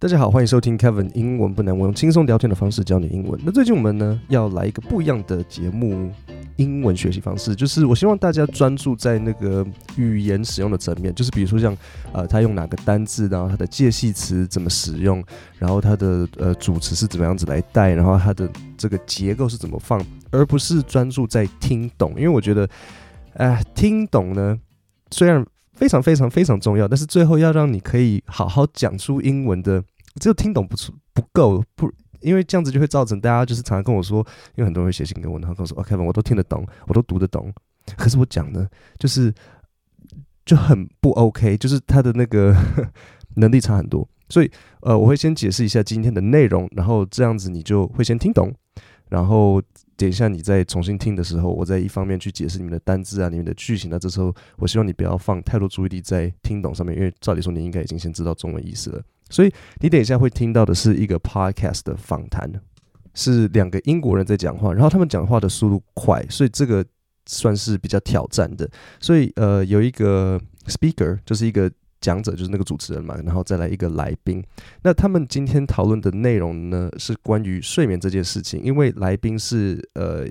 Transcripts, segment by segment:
大家好，欢迎收听 Kevin 英文不难，我用轻松聊天的方式教你英文。那最近我们呢要来一个不一样的节目，英文学习方式，就是我希望大家专注在那个语言使用的层面，就是比如说像呃，他用哪个单字，然后他的介系词怎么使用，然后他的呃主词是怎么样子来带，然后他的这个结构是怎么放，而不是专注在听懂，因为我觉得，哎、听懂呢虽然。非常非常非常重要，但是最后要让你可以好好讲出英文的，只有听懂不出不够，不，因为这样子就会造成大家就是常常跟我说，因为很多人会写信给我，然后跟我说，OK，我都听得懂，我都读得懂，可是我讲呢，就是就很不 OK，就是他的那个 能力差很多，所以呃，我会先解释一下今天的内容，然后这样子你就会先听懂，然后。等一下，你再重新听的时候，我再一方面去解释你们的单字啊、你们的句型啊。这时候，我希望你不要放太多注意力在听懂上面，因为照理说你应该已经先知道中文意思了。所以你等一下会听到的是一个 podcast 的访谈，是两个英国人在讲话，然后他们讲话的速度快，所以这个算是比较挑战的。所以呃，有一个 speaker 就是一个。讲者就是那个主持人嘛，然后再来一个来宾。那他们今天讨论的内容呢，是关于睡眠这件事情。因为来宾是呃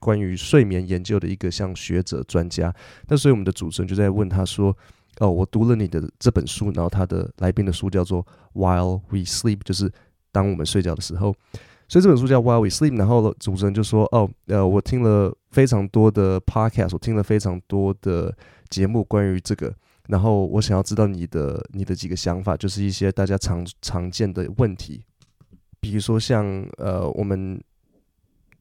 关于睡眠研究的一个像学者专家，那所以我们的主持人就在问他说：“哦，我读了你的这本书，然后他的来宾的书叫做《While We Sleep》，就是当我们睡觉的时候。所以这本书叫《While We Sleep》。然后主持人就说：“哦，呃，我听了非常多的 podcast，我听了非常多的节目关于这个。”然后我想要知道你的你的几个想法，就是一些大家常常见的问题，比如说像呃我们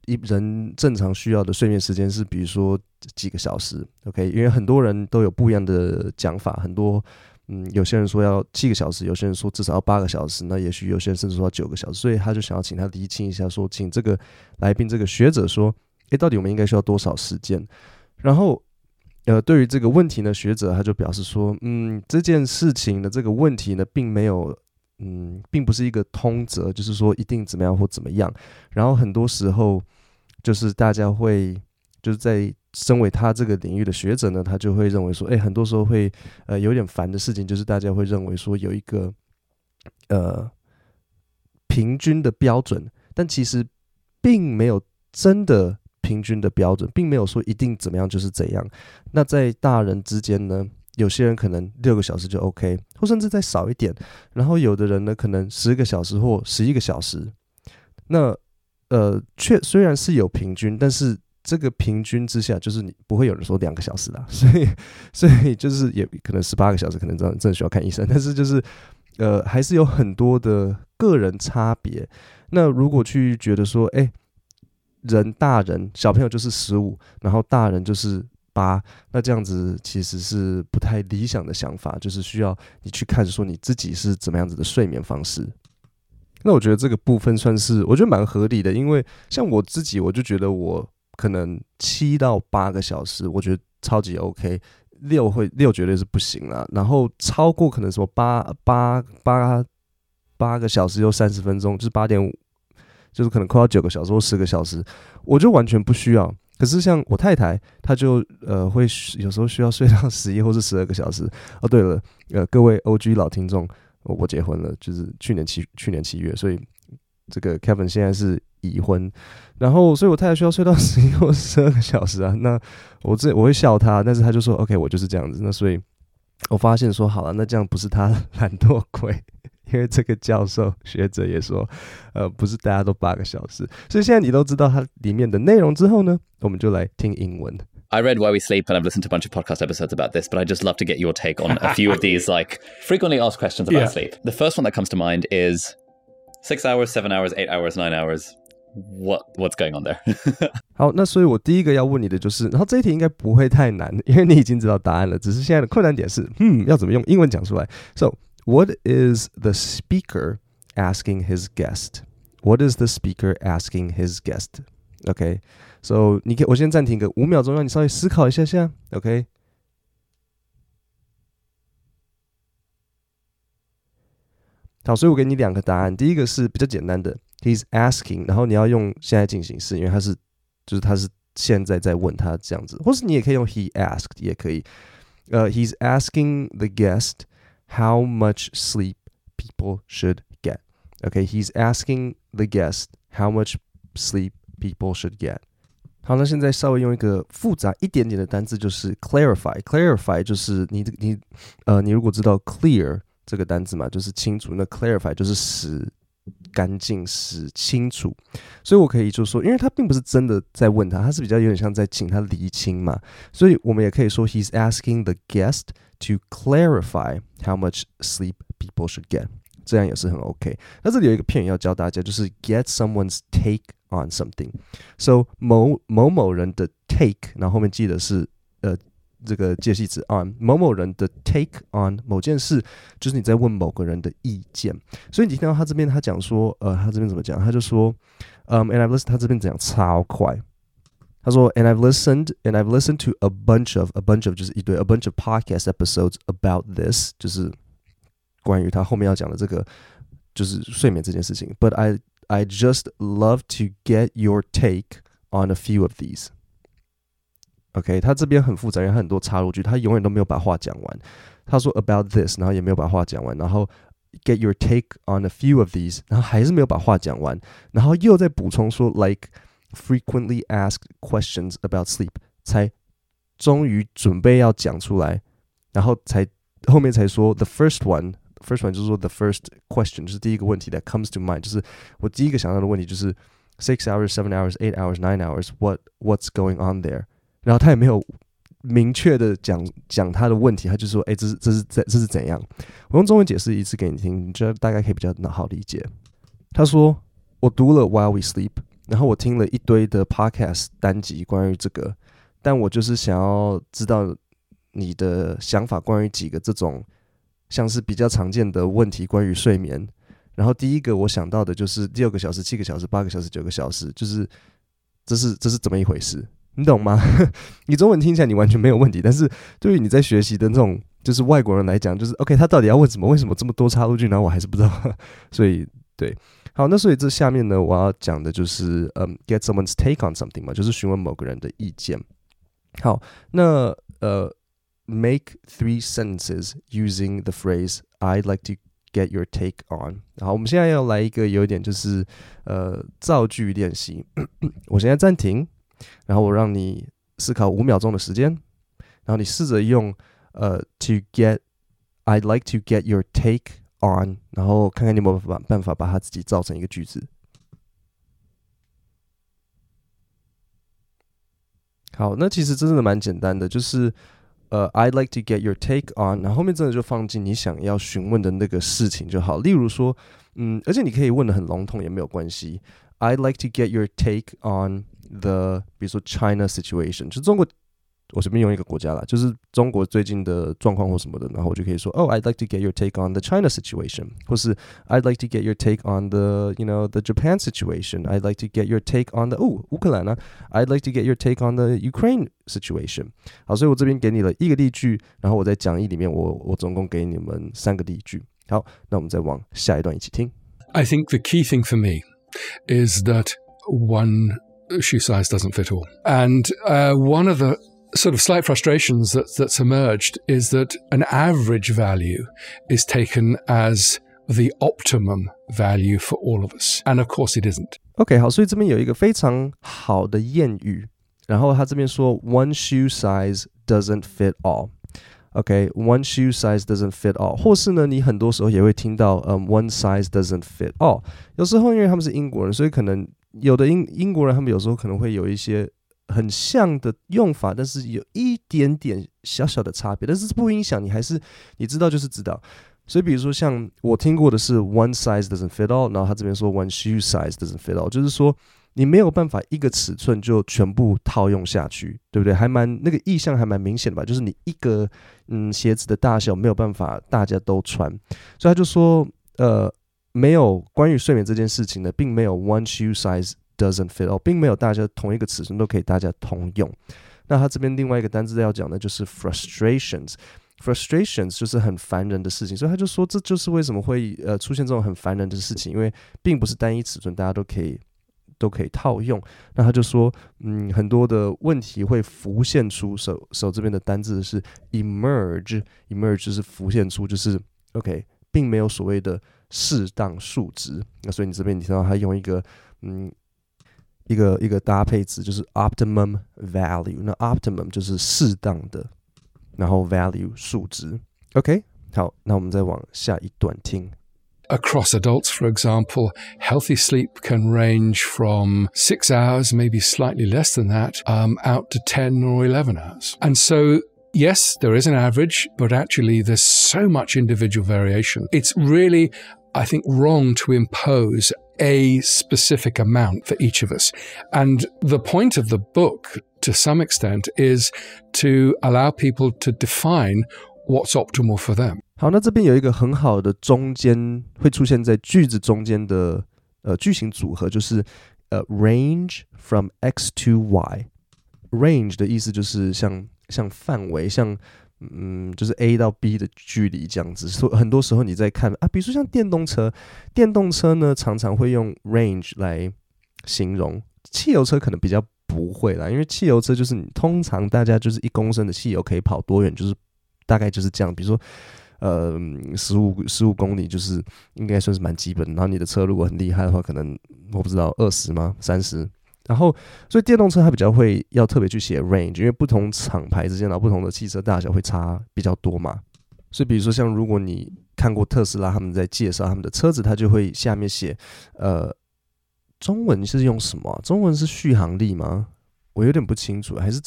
一人正常需要的睡眠时间是比如说几个小时，OK？因为很多人都有不一样的讲法，很多嗯有些人说要七个小时，有些人说至少要八个小时，那也许有些人甚至说要九个小时，所以他就想要请他厘清一下说，说请这个来宾这个学者说，诶，到底我们应该需要多少时间？然后。呃，对于这个问题呢，学者他就表示说，嗯，这件事情的这个问题呢，并没有，嗯，并不是一个通则，就是说一定怎么样或怎么样。然后很多时候，就是大家会，就是在身为他这个领域的学者呢，他就会认为说，哎，很多时候会，呃，有点烦的事情，就是大家会认为说有一个，呃，平均的标准，但其实并没有真的。平均的标准，并没有说一定怎么样就是怎样。那在大人之间呢，有些人可能六个小时就 OK，或甚至再少一点。然后有的人呢，可能十个小时或十一个小时。那呃，确虽然是有平均，但是这个平均之下，就是你不会有人说两个小时啦。所以，所以就是也可能十八个小时，可能真的真的需要看医生。但是就是呃，还是有很多的个人差别。那如果去觉得说，哎。人大人小朋友就是十五，然后大人就是八，那这样子其实是不太理想的想法，就是需要你去看说你自己是怎么样子的睡眠方式。那我觉得这个部分算是我觉得蛮合理的，因为像我自己，我就觉得我可能七到八个小时，我觉得超级 OK，六会六绝对是不行了，然后超过可能什么八八八八个小时又三十分钟，就是八点五。就是可能快要九个小时或十个小时，我就完全不需要。可是像我太太，她就呃会有时候需要睡到 十一或是十二个小时。哦，对了，呃，各位 OG 老听众，我结婚了，就是去年七去年七月，所以这个 Kevin 现在是已婚。然后，所以我太太需要睡到 十一或十二个小时啊。那我这我会笑她，但是她就说 OK，我就是这样子。那所以我发现说好了，那这样不是她 懒惰鬼。因为这个教授学者也说，呃，不是大家都八个小时，所以现在你都知道它里面的内容之后呢，我们就来听英文。I read Why We Sleep and I've listened to a bunch of podcast episodes about this, but I just love to get your take on a few of these like frequently asked questions about yeah. sleep. The first one that comes to mind is six hours, seven hours, eight hours, nine hours. What what's going on there? 好，那所以我第一个要问你的就是，然后这一题应该不会太难，因为你已经知道答案了，只是现在的困难点是，嗯，要怎么用英文讲出来？So What is the speaker asking his guest? What is the speaker asking his guest? OK, so 你可以，我先暂停个五秒钟，让你稍微思考一下下。OK，好，所以我给你两个答案。第一个是比较简单的，He's asking，然后你要用现在进行式，因为他是就是他是现在在问他这样子，或是你也可以用 He asked 也可以。呃、uh,，He's asking the guest。 How much sleep people should get. Okay, he's asking the guest how much sleep people should get. 好，那现在稍微用一个复杂一点点的单字，就是 clarify。clarify 就是你你呃，你如果知道 clear 这个单字嘛，就是清楚。那 clarify 就是使 干净、使清楚。所以我可以就说，因为他并不是真的在问他，他是比较有点像在请他厘清嘛。所以我们也可以说，he's asking the guest to clarify how much sleep people should get。这样也是很 OK。那这里有一个片语要教大家，就是 get someone's take on something。So 某某某人的 take，然后后面记得是呃 这个介系词 on 某某人的 take on 某件事，就是你在问某个人的意见。所以你听到他这边他讲说，呃，他这边怎么讲？他就说，嗯，and I've listened，他这边讲超快。他说，and I've listened and I've listened to a bunch of a bunch of 就是一堆 a bunch of podcast episodes about this，就是。关于他后面要讲的这个，就是睡眠这件事情。But I I just love to get your take on a few of these. OK，他这边很复杂，因为他很多插入句，他永远都没有把话讲完。他说 about this，然后也没有把话讲完，然后 get your take on a few of these，然后还是没有把话讲完，然后又在补充说 like frequently asked questions about sleep，才终于准备要讲出来，然后才后面才说 the first one。First one 就是说 the first question 就是第一个问题 that comes to mind，就是我第一个想到的问题就是 six hours, seven hours, eight hours, nine hours, what what's going on there？ 然后他也没有明确的讲讲他的问题，他就说，哎，这是这是这这是怎样？我用中文解释一次给你听，你觉得大概可以比较好理解。他说我读了 While We Sleep，然后我听了一堆的 podcast 单集关于这个，但我就是想要知道你的想法关于几个这种。像是比较常见的问题，关于睡眠。然后第一个我想到的就是六个小时、七个小时、八个小时、九个小时，就是这是这是怎么一回事？你懂吗？你中文听起来你完全没有问题，但是对于你在学习的那种就是外国人来讲，就是 OK，他到底要问什么？为什么这么多插入句？然后我还是不知道。所以对，好，那所以这下面呢，我要讲的就是嗯、，get someone's take on something 嘛，就是询问某个人的意见。好，那呃。Make three sentences using the phrase "I'd like to get your take on." 好，我们现在要来一个有点就是呃造句练习。我现在暂停，然后我让你思考五秒钟的时间，然后你试着用呃 "to get", "I'd like to get your take on"，然后看看你有没有办办法把它自己造成一个句子。好，那其实真的蛮简单的，就是。呃、，I'd like to get your take on，然后后面真的就放进你想要询问的那个事情就好。例如说，嗯，而且你可以问得很笼统也没有关系。I'd like to get your take on the，比如说 China situation，就中国。我随便用一个国家啦，就是中国最近的状况或什么的，然后我就可以说，Oh, I'd like to get your take on the China situation，或是 I'd like to get your take on the, you know, the Japan situation. I'd like to get your take on the 哦，乌克兰呢？I'd like to get your take on the Ukraine situation。好，所以我这边给你了一个例句，然后我在讲义里面我，我我总共给你们三个例句。好，那我们再往下一段一起听。I think the key thing for me is that one shoe size doesn't fit all, and uh, one of the sort of slight frustrations that, that's emerged is that an average value is taken as the optimum value for all of us. And of course it isn't. OK，好，所以这边有一个非常好的谚语，然后他这边说 one shoe size doesn't fit all。OK，one、okay, shoe size doesn't fit all，或是呢，你很多时候也会听到，嗯、um,，one size doesn't fit all。有时候因为他们是英国人，所以可能 有的英英国人他们有时候可能会有一些。很像的用法，但是有一点点小小的差别，但是不影响你还是你知道就是知道。所以比如说像我听过的是 one size doesn't fit all，然后他这边说 one shoe size doesn't fit all，就是说你没有办法一个尺寸就全部套用下去，对不对？还蛮那个意象还蛮明显的吧？就是你一个嗯鞋子的大小没有办法大家都穿，所以他就说呃没有关于睡眠这件事情呢，并没有 one shoe size。Doesn't fit all，并没有大家同一个尺寸都可以大家通用。那他这边另外一个单字要讲的就是 frustrations，frustrations 就是很烦人的事情，所以他就说这就是为什么会呃出现这种很烦人的事情，因为并不是单一尺寸大家都可以都可以套用。那他就说，嗯，很多的问题会浮现出手手这边的单字是 emerge，emerge 就是浮现出，就是 OK 并没有所谓的适当数值。那所以你这边你听到他用一个嗯一个一个搭配词，就是 optimum value。那 optimum 就是适当的，然后 value 数值。OK，好，那我们再往下一段听。Across adults, for example, healthy sleep can range from six hours, maybe slightly less than that, um, out to 10 or 11 hours. And so yes, there is an average, but actually there's so much individual variation. It's really, I think, wrong to impose a specific amount for each of us. And the point of the book, to some extent, is to allow people to define what's optimal for them. 好，那这边有一个很好的中间会出现在句子中间的呃句型组合，就是呃 range from x to y。range 的意思就是像像范围，像 嗯，就是 A 到 B 的距离这样子。所以很多时候你在看啊，比如说像电动车，电动车呢常常会用 range 来形容，汽油车可能比较不会啦，因为汽油车就是你通常大家就是一公升的汽油可以跑多远，就是大概就是这样。比如说呃十五十五公里，就是应该算是蛮基本。然后你的车如果很厉害的话，可能我不知道二十吗？三十？然后，所以电动车它比较会要特别去写 range，因为不同厂牌之间，然后不同的汽车大小会差比较多嘛。所以，比如说像如果你看过特斯拉他们在介绍他们的车子，它就会下面写，呃，中文是用什么？中文是续航力吗？我有点不清楚，还是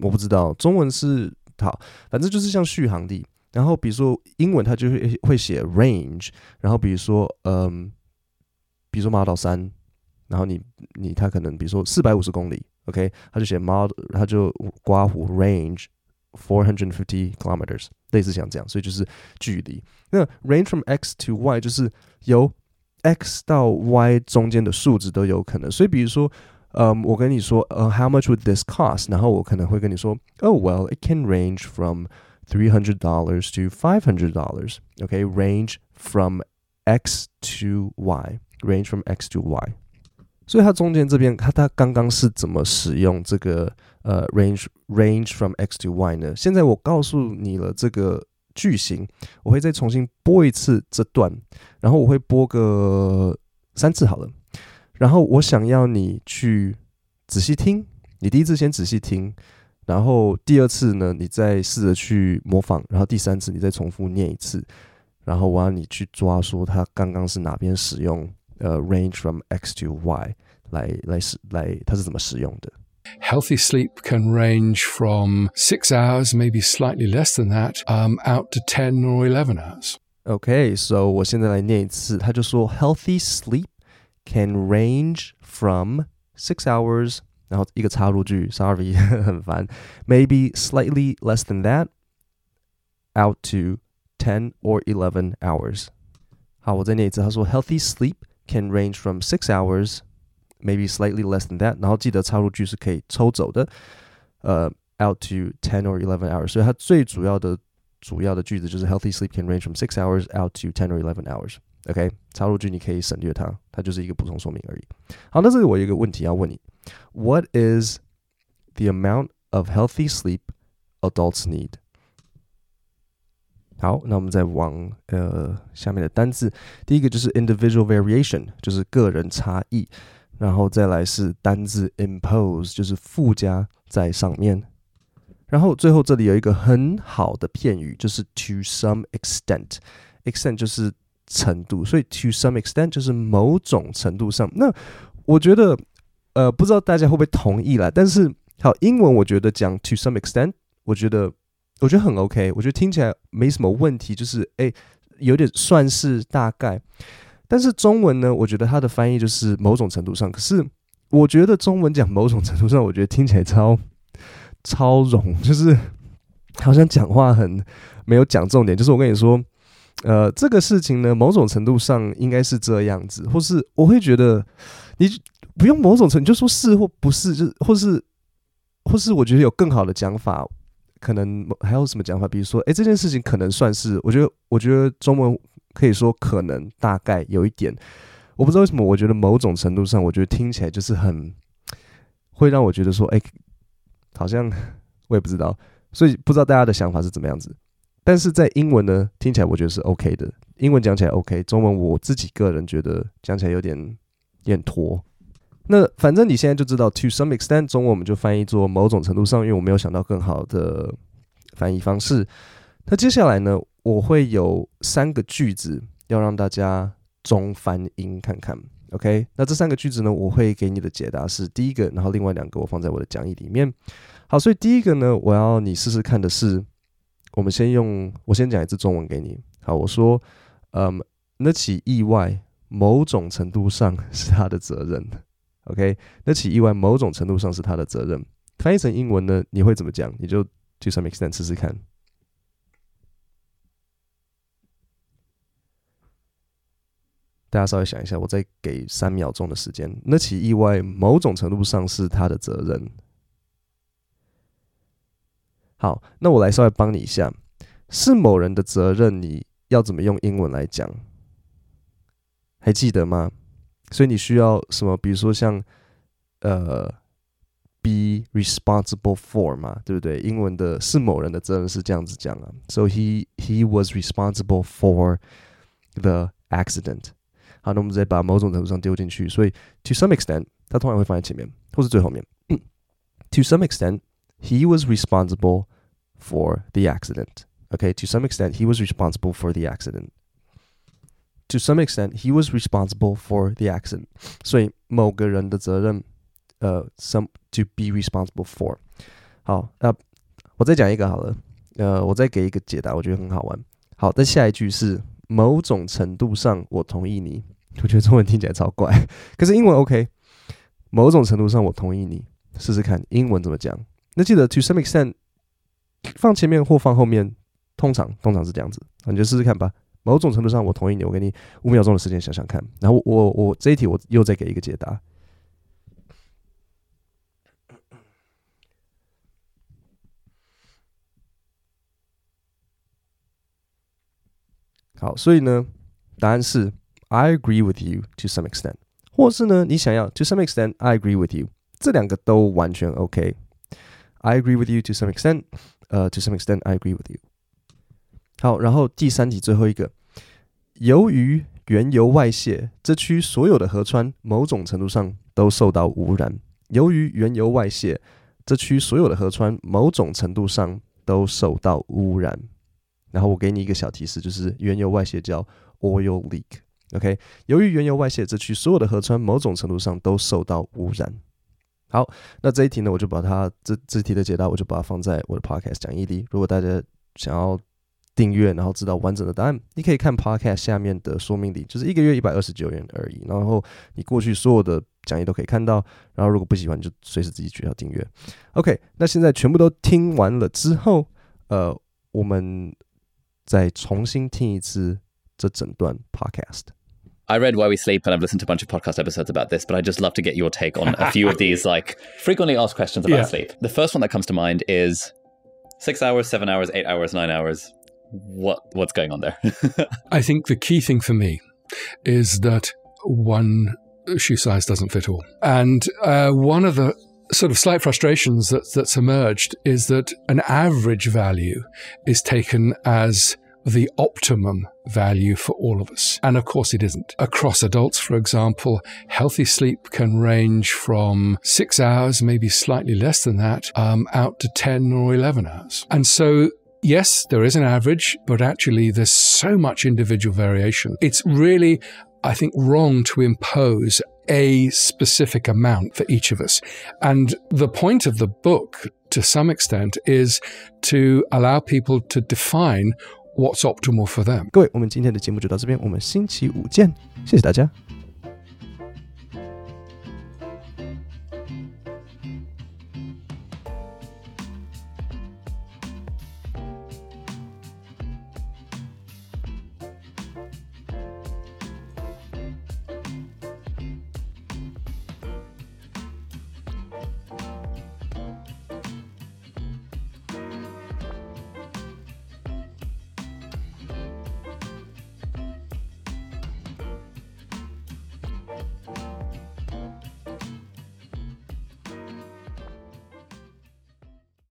我不知道。中文是好，反正就是像续航力。然后，比如说英文它就会会写 range。然后，比如说，嗯，比如说 Model 3。然后你你他可能比如说四百五十公里，OK，他就写 model，他就括弧 range four hundred fifty kilometers，类似像这样，所以就是距离。那 range from x to y 就是由 x 到 y 中间的数值都有可能。所以比如说，嗯，我跟你说，呃，how much would this cost？然后我可能会跟你说，Oh well，it can range from three hundred dollars to five hundred dollars。OK，range from x to y，range from x to y。 所以它中间这边，它它刚刚是怎么使用这个呃 range range from x to y 呢？现在我告诉你了这个句型，我会再重新播一次这段，然后我会播个三次好了。然后我想要你去仔细听，你第一次先仔细听，然后第二次呢，你再试着去模仿，然后第三次你再重复念一次，然后我要你去抓说它刚刚是哪边使用。呃、uh,，range from x to y 来来使来，它是怎么使用的？Healthy sleep can range from six hours, maybe slightly less than that, um, out to ten or eleven hours. Okay, so 我现在来念一次，他就说，Healthy sleep can range from six hours，然后一个插入句，Sorry，很烦，maybe slightly less than that, out to ten or eleven hours。好，我再念一次，他说，Healthy sleep。 Can range from six hours, maybe slightly less than that。然后记得插入句是可以抽走的，呃、uh,，out to ten or eleven hours。所以它最主要的主要的句子就是 healthy sleep can range from six hours out to ten or eleven hours。OK，插入句你可以省略它，它就是一个补充说明而已。好，那这里我有一个问题要问你：What is the amount of healthy sleep adults need？ 好，那我们再往呃下面的单字，第一个就是 individual variation，就是个人差异，然后再来是单字 impose，就是附加在上面，然后最后这里有一个很好的片语，就是 to some extent，extent 就是程度，所以 to some extent 就是某种程度上。那我觉得呃不知道大家会不会同意啦，但是好，英文我觉得讲 to some extent，我觉得。我觉得很 OK，我觉得听起来没什么问题，就是诶，有点算是大概。但是中文呢，我觉得它的翻译就是某种程度上。可是我觉得中文讲某种程度上，我觉得听起来超超冗，就是好像讲话很没有讲重点。就是我跟你说，呃，这个事情呢，某种程度上应该是这样子，或是我会觉得你不用某种程度，就说是或不是，就或是或是我觉得有更好的讲法。可能还有什么讲法？比如说，哎，这件事情可能算是，我觉得，我觉得中文可以说可能大概有一点，我不知道为什么，我觉得某种程度上，我觉得听起来就是很会让我觉得说，哎，好像我也不知道，所以不知道大家的想法是怎么样子。但是在英文呢，听起来我觉得是 OK 的，英文讲起来 OK，中文我自己个人觉得讲起来有点有点拖。那反正你现在就知道，to some extent，中文我们就翻译做某种程度上，因为我没有想到更好的翻译方式。那接下来呢，我会有三个句子要让大家中翻英看看，OK？那这三个句子呢，我会给你的解答是第一个，然后另外两个我放在我的讲义里面。好，所以第一个呢，我要你试试看的是，我们先用我先讲一次中文给你。好，我说，嗯，那起意外，某种程度上是他的责任。OK，那起意外，某种程度上是他的责任。翻译成英文呢，你会怎么讲？你就 to some extent 试试看。大家稍微想一下，我再给三秒钟的时间。那起意外，某种程度上是他的责任。好，那我来稍微帮你一下，是某人的责任，你要怎么用英文来讲？还记得吗？所以你需要什么？比如说像呃，be responsible for 嘛，对不对？英文的是某人的责任是这样子讲啊。So he he was responsible for the accident. 好，那我们再把某种程度上丢进去，所以 to some extent，它通常会放在前面或是最后面。To some extent, he was responsible for the accident. Okay, to some extent, he was responsible for the accident. To some extent, he was responsible for the accident. 所以某个人的责任，呃，some to be responsible for。好，那我再讲一个好了，呃，我再给一个解答，我觉得很好玩。好，那下一句是某种程度上我同意你。我觉得中文听起来超怪，可是英文 OK。某种程度上，我同意你。试试看英文怎么讲。那记得 to some extent 放前面或放后面，通常通常是这样子。你就试试看吧。某种程度上，我同意你。我给你五秒钟的时间想想看。然后我我这一题我又再给一个解答。好，所以呢，答案是。I agree with you to some extent，或是呢，你想要 to some extent I agree with you，这两个都完全 OK。I agree with you to some extent，呃，to some extent I agree with you。好，然后第三题最后一个，由于原油外泄，这区所有的河川某种程度上都受到污染。由于原油外泄，这区所有的河川某种程度上都受到污染。然后我给你一个小提示，就是原油外泄叫 oil leak。OK，由于原油外泄，这区所有的河川某种程度上都受到污染。好，那这一题呢，我就把它这这题的解答，我就把它放在我的 Podcast 讲义里。如果大家想要订阅，然后知道完整的答案，你可以看 Podcast 下面的说明里，就是一个月一百二十九元而已。然后你过去所有的讲义都可以看到。然后如果不喜欢，就随时自己取消订阅。OK，那现在全部都听完了之后，呃，我们再重新听一次这整段 Podcast。I read Why We Sleep and I've listened to a bunch of podcast episodes about this, but I just love to get your take on a few of these like frequently asked questions about yeah. sleep. The first one that comes to mind is six hours, seven hours, eight hours, nine hours. What what's going on there? I think the key thing for me is that one shoe size doesn't fit all, and uh, one of the sort of slight frustrations that, that's emerged is that an average value is taken as the optimum value for all of us. And of course, it isn't. Across adults, for example, healthy sleep can range from six hours, maybe slightly less than that, um, out to 10 or 11 hours. And so Yes, there is an average, but actually there's so much individual variation. It's really, I think, wrong to impose a specific amount for each of us. And the point of the book, to some extent, is to allow people to define what's optimal for them。各位，我们今天的节目就到这边，我们星期五见，谢谢大家。